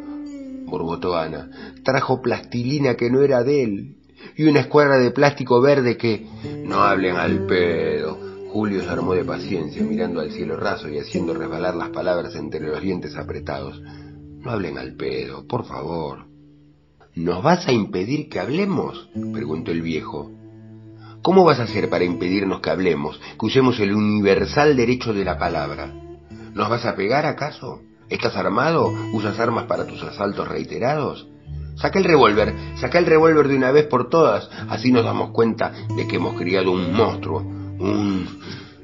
S2: borbotó Ana, trajo plastilina que no era de él y una escuadra de plástico verde que... No hablen al pedo. Julio se armó de paciencia, mirando al cielo raso y haciendo resbalar las palabras entre los dientes apretados. No hablen al pedo, por favor. ¿Nos vas a impedir que hablemos? preguntó el viejo. ¿Cómo vas a hacer para impedirnos que hablemos, que usemos el universal derecho de la palabra? ¿Nos vas a pegar acaso? ¿Estás armado? ¿Usas armas para tus asaltos reiterados? Saca el revólver, saca el revólver de una vez por todas, así nos damos cuenta de que hemos criado un monstruo, un...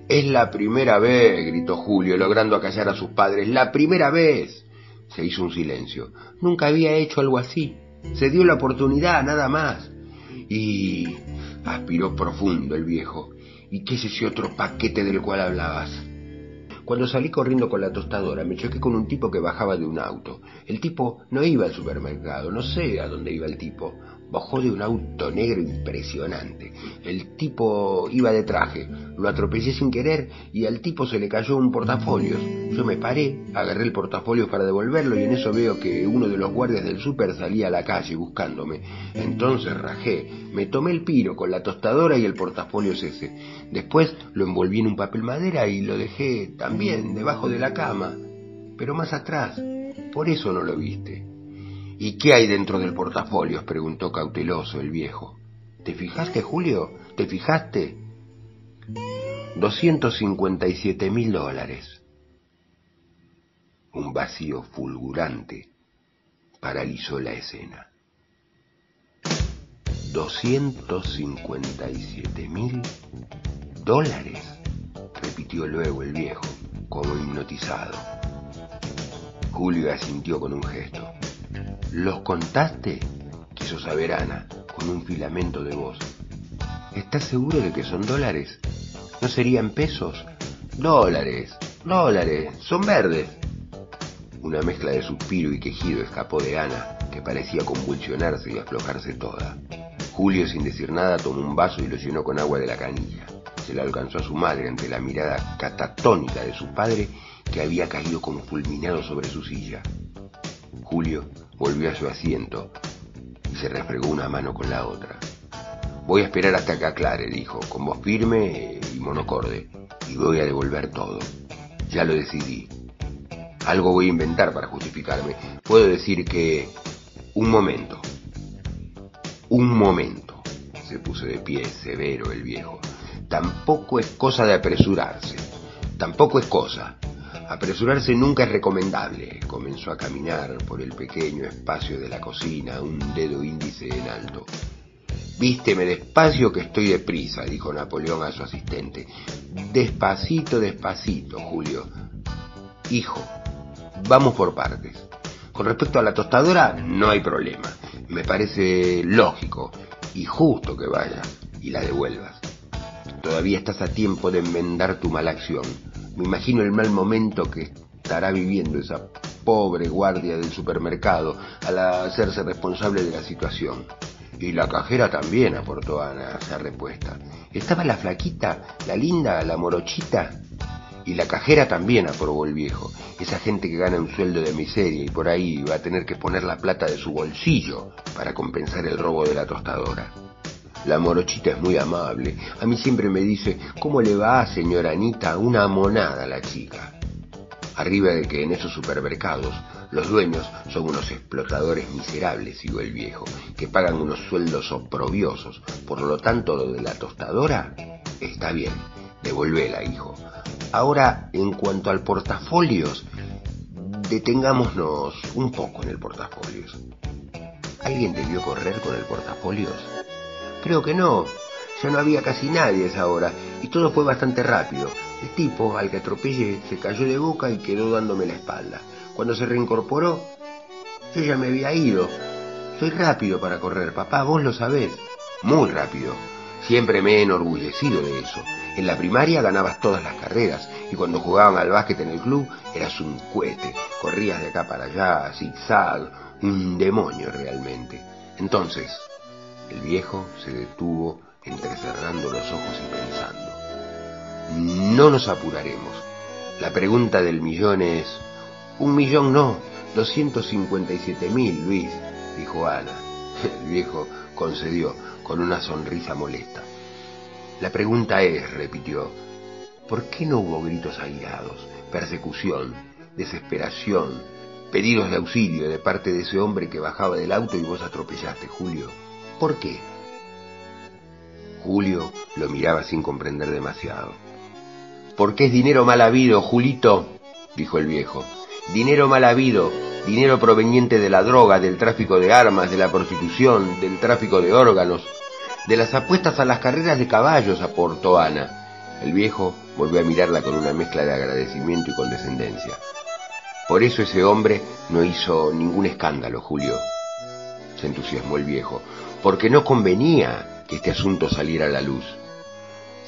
S2: Es la primera vez, gritó Julio, logrando acallar a sus padres, la primera vez. Se hizo un silencio. Nunca había hecho algo así. Se dio la oportunidad, nada más. Y... aspiró profundo el viejo. ¿Y qué es ese otro paquete del cual hablabas? Cuando salí corriendo con la tostadora me choqué con un tipo que bajaba de un auto. El tipo no iba al supermercado, no sé a dónde iba el tipo. Bajó de un auto negro impresionante. El tipo iba de traje. Lo atropellé sin querer y al tipo se le cayó un portafolio. Yo me paré, agarré el portafolio para devolverlo y en eso veo que uno de los guardias del súper salía a la calle buscándome. Entonces rajé, me tomé el piro con la tostadora y el portafolio ese. Después lo envolví en un papel madera y lo dejé también debajo de la cama, pero más atrás. Por eso no lo viste. ¿Y qué hay dentro del portafolio? preguntó cauteloso el viejo. ¿Te fijaste, Julio? ¿Te fijaste? 257 mil dólares. Un vacío fulgurante paralizó la escena. 257 mil dólares, repitió luego el viejo, como hipnotizado. Julio asintió con un gesto. ¿Los contaste? quiso saber Ana, con un filamento de voz. ¿Estás seguro de que son dólares? ¿No serían pesos? Dólares, dólares, son verdes. Una mezcla de suspiro y quejido escapó de Ana, que parecía convulsionarse y aflojarse toda. Julio, sin decir nada, tomó un vaso y lo llenó con agua de la canilla. Se le alcanzó a su madre ante la mirada catatónica de su padre, que había caído como fulminado sobre su silla. Julio volvió a su asiento y se refregó una mano con la otra. Voy a esperar hasta que aclare, dijo, con voz firme y monocorde, y voy a devolver todo. Ya lo decidí. Algo voy a inventar para justificarme. Puedo decir que... Un momento. Un momento. Se puso de pie severo el viejo. Tampoco es cosa de apresurarse. Tampoco es cosa. Apresurarse nunca es recomendable. Comenzó a caminar por el pequeño espacio de la cocina, un dedo índice en alto. Vísteme despacio que estoy deprisa, dijo Napoleón a su asistente. Despacito, despacito, Julio. Hijo, vamos por partes. Con respecto a la tostadora, no hay problema. Me parece lógico y justo que vayas y la devuelvas. Todavía estás a tiempo de enmendar tu mala acción. Me imagino el mal momento que estará viviendo esa pobre guardia del supermercado al hacerse responsable de la situación. Y la cajera también, aportó Ana, esa respuesta. ¿Estaba la flaquita, la linda, la morochita? Y la cajera también, aprobó el viejo. Esa gente que gana un sueldo de miseria y por ahí va a tener que poner la plata de su bolsillo para compensar el robo de la tostadora. La morochita es muy amable. A mí siempre me dice, ¿cómo le va, señora Anita? Una monada la chica. Arriba de que en esos supermercados los dueños son unos explotadores miserables, digo el viejo, que pagan unos sueldos oprobiosos. Por lo tanto, lo de la tostadora está bien. Devolvela, hijo. Ahora, en cuanto al portafolios, detengámonos un poco en el portafolios. ¿Alguien debió correr con el portafolios? Creo que no. Ya no había casi nadie esa hora y todo fue bastante rápido. El tipo al que atropellé se cayó de boca y quedó dándome la espalda. Cuando se reincorporó, yo ya me había ido. Soy rápido para correr, papá, vos lo sabés. Muy rápido. Siempre me he enorgullecido de eso. En la primaria ganabas todas las carreras y cuando jugaban al básquet en el club eras un cohete. Corrías de acá para allá, zigzag, un demonio realmente. Entonces, el viejo se detuvo entrecerrando los ojos y pensando. No nos apuraremos. La pregunta del millón es... Un millón no, 257 mil, Luis, dijo Ana. El viejo concedió con una sonrisa molesta. La pregunta es, repitió, ¿por qué no hubo gritos airados, persecución, desesperación, pedidos de auxilio de parte de ese hombre que bajaba del auto y vos atropellaste, Julio? ¿Por qué? Julio lo miraba sin comprender demasiado. Porque es dinero mal habido, Julito, dijo el viejo. Dinero mal habido, dinero proveniente de la droga, del tráfico de armas, de la prostitución, del tráfico de órganos, de las apuestas a las carreras de caballos, aportó Ana. El viejo volvió a mirarla con una mezcla de agradecimiento y condescendencia. Por eso ese hombre no hizo ningún escándalo, Julio. Se entusiasmó el viejo, porque no convenía que este asunto saliera a la luz.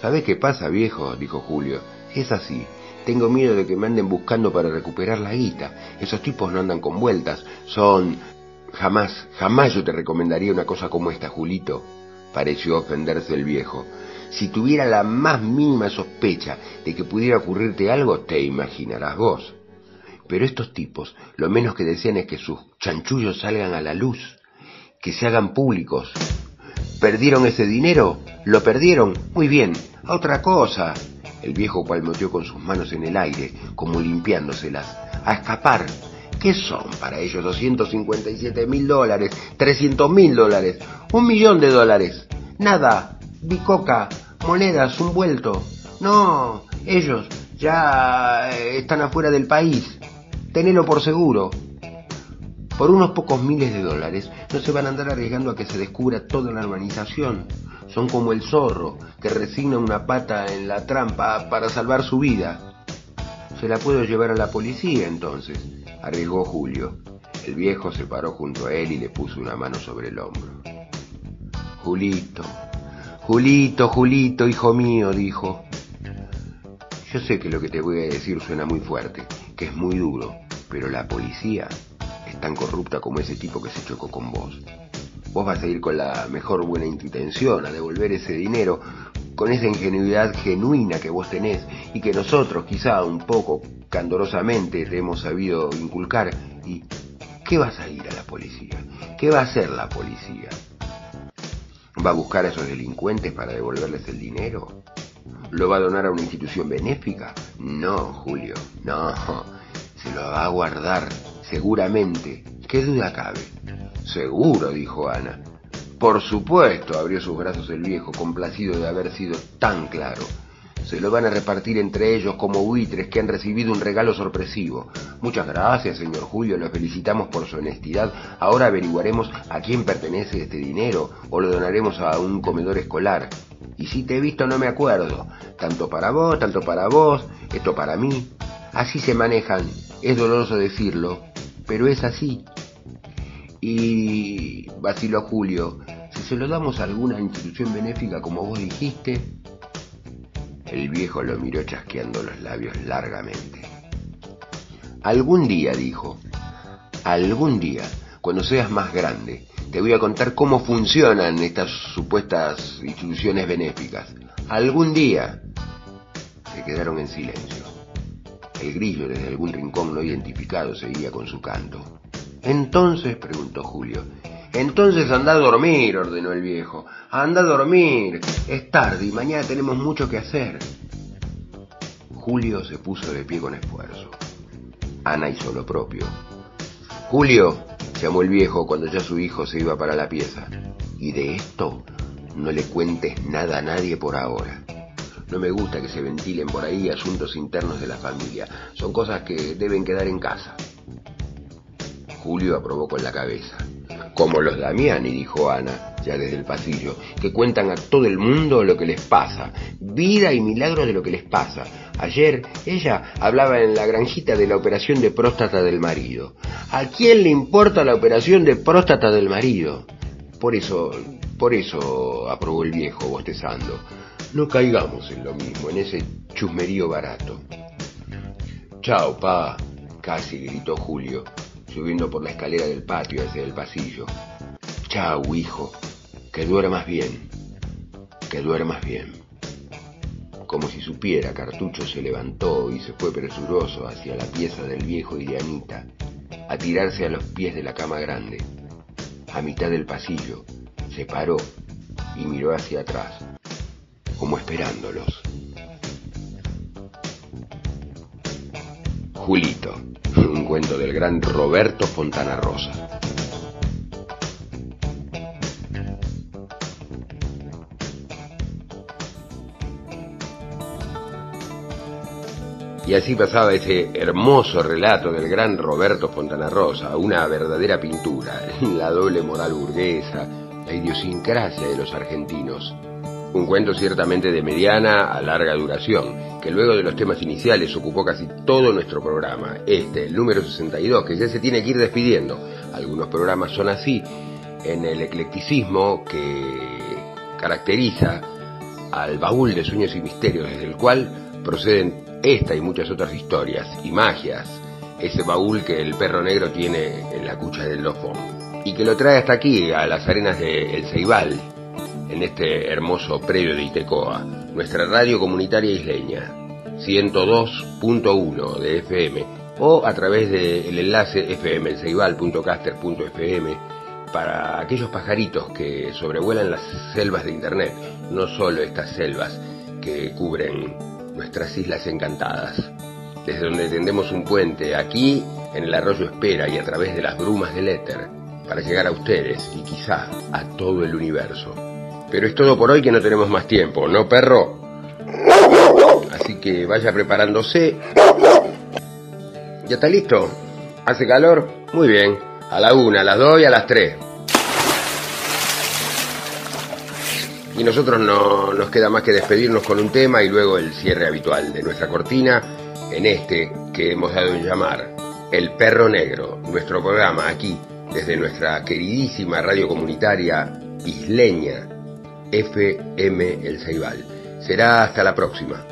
S2: ¿Sabes qué pasa, viejo? dijo Julio. Es así. Tengo miedo de que me anden buscando para recuperar la guita. Esos tipos no andan con vueltas. Son... Jamás, jamás yo te recomendaría una cosa como esta, Julito. Pareció ofenderse el viejo. Si tuviera la más mínima sospecha de que pudiera ocurrirte algo, te imaginarás vos. Pero estos tipos lo menos que desean es que sus chanchullos salgan a la luz, que se hagan públicos. ¿Perdieron ese dinero? ¿Lo perdieron? Muy bien, otra cosa. El viejo palmoteó con sus manos en el aire, como limpiándoselas. A escapar. ¿Qué son para ellos 257 mil dólares? 300 mil dólares? ¿Un millón de dólares? Nada. Bicoca. Monedas. Un vuelto. No. Ellos ya están afuera del país. Tenelo por seguro. Por unos pocos miles de dólares no se van a andar arriesgando a que se descubra toda la urbanización. Son como el zorro que resigna una pata en la trampa para salvar su vida. Se la puedo llevar a la policía entonces, arriesgó Julio. El viejo se paró junto a él y le puso una mano sobre el hombro. Julito, Julito, Julito, hijo mío, dijo. Yo sé que lo que te voy a decir suena muy fuerte, que es muy duro, pero la policía tan corrupta como ese tipo que se chocó con vos. Vos vas a ir con la mejor buena intención a devolver ese dinero, con esa ingenuidad genuina que vos tenés y que nosotros quizá un poco candorosamente te hemos sabido inculcar. ¿Y qué vas a ir a la policía? ¿Qué va a hacer la policía? ¿Va a buscar a esos delincuentes para devolverles el dinero? ¿Lo va a donar a una institución benéfica? No, Julio, no. Se lo va a guardar, seguramente. ¿Qué duda cabe? Seguro, dijo Ana. Por supuesto, abrió sus brazos el viejo, complacido de haber sido tan claro. Se lo van a repartir entre ellos como buitres que han recibido un regalo sorpresivo. Muchas gracias, señor Julio, lo felicitamos por su honestidad. Ahora averiguaremos a quién pertenece este dinero o lo donaremos a un comedor escolar. Y si te he visto no me acuerdo. Tanto para vos, tanto para vos, esto para mí. Así se manejan. Es doloroso decirlo, pero es así. Y vaciló Julio, si se lo damos a alguna institución benéfica como vos dijiste, el viejo lo miró chasqueando los labios largamente. Algún día, dijo, algún día, cuando seas más grande, te voy a contar cómo funcionan estas supuestas instituciones benéficas. Algún día. Se quedaron en silencio. El grillo desde algún rincón no identificado seguía con su canto. Entonces, preguntó Julio. Entonces anda a dormir, ordenó el viejo. Anda a dormir. Es tarde y mañana tenemos mucho que hacer. Julio se puso de pie con esfuerzo. Ana hizo lo propio. Julio, llamó el viejo cuando ya su hijo se iba para la pieza. Y de esto no le cuentes nada a nadie por ahora. No me gusta que se ventilen por ahí asuntos internos de la familia. Son cosas que deben quedar en casa. Julio aprobó con la cabeza. Como los Damiani, dijo Ana, ya desde el pasillo, que cuentan a todo el mundo lo que les pasa, vida y milagros de lo que les pasa. Ayer ella hablaba en la granjita de la operación de próstata del marido. ¿A quién le importa la operación de próstata del marido? Por eso, por eso aprobó el viejo, bostezando. No caigamos en lo mismo, en ese chusmerío barato. Chao, pa, casi gritó Julio, subiendo por la escalera del patio hacia el pasillo. Chao, hijo, que duermas bien, que duermas bien. Como si supiera, Cartucho se levantó y se fue presuroso hacia la pieza del viejo y de Anita, a tirarse a los pies de la cama grande. A mitad del pasillo, se paró y miró hacia atrás, como esperándolos. Julito, un cuento del gran Roberto Fontana Rosa. Y así pasaba ese hermoso relato del gran Roberto Fontana Rosa, una verdadera pintura, la doble moral burguesa, la idiosincrasia de los argentinos. Un cuento ciertamente de mediana a larga duración, que luego de los temas iniciales ocupó casi todo nuestro programa, este, el número 62, que ya se tiene que ir despidiendo. Algunos programas son así, en el eclecticismo que caracteriza al baúl de sueños y misterios, desde el cual proceden esta y muchas otras historias y magias, ese baúl que el perro negro tiene en la cucha del lofón y que lo trae hasta aquí, a las arenas de El Ceibal, en este hermoso predio de Itecoa, nuestra radio comunitaria isleña, 102.1 de FM, o a través del enlace fmelceibal.caster.fm para aquellos pajaritos que sobrevuelan las selvas de Internet, no solo estas selvas que cubren nuestras islas encantadas, desde donde tendemos un puente aquí en el arroyo Espera y a través de las brumas del éter, para llegar a ustedes y quizá a todo el universo. Pero es todo por hoy que no tenemos más tiempo, ¿no, perro? Así que vaya preparándose. ¿Ya está listo? ¿Hace calor? Muy bien. A la una, a las dos y a las tres. Y nosotros no nos queda más que despedirnos con un tema y luego el cierre habitual de nuestra cortina en este que hemos dado en llamar El Perro Negro, nuestro programa aquí desde nuestra queridísima radio comunitaria isleña FM El Ceibal. Será hasta la próxima.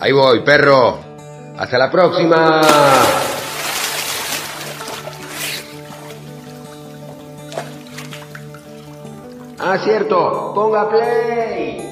S2: Ahí voy, perro. Hasta la próxima. Ah, cierto. Ponga play.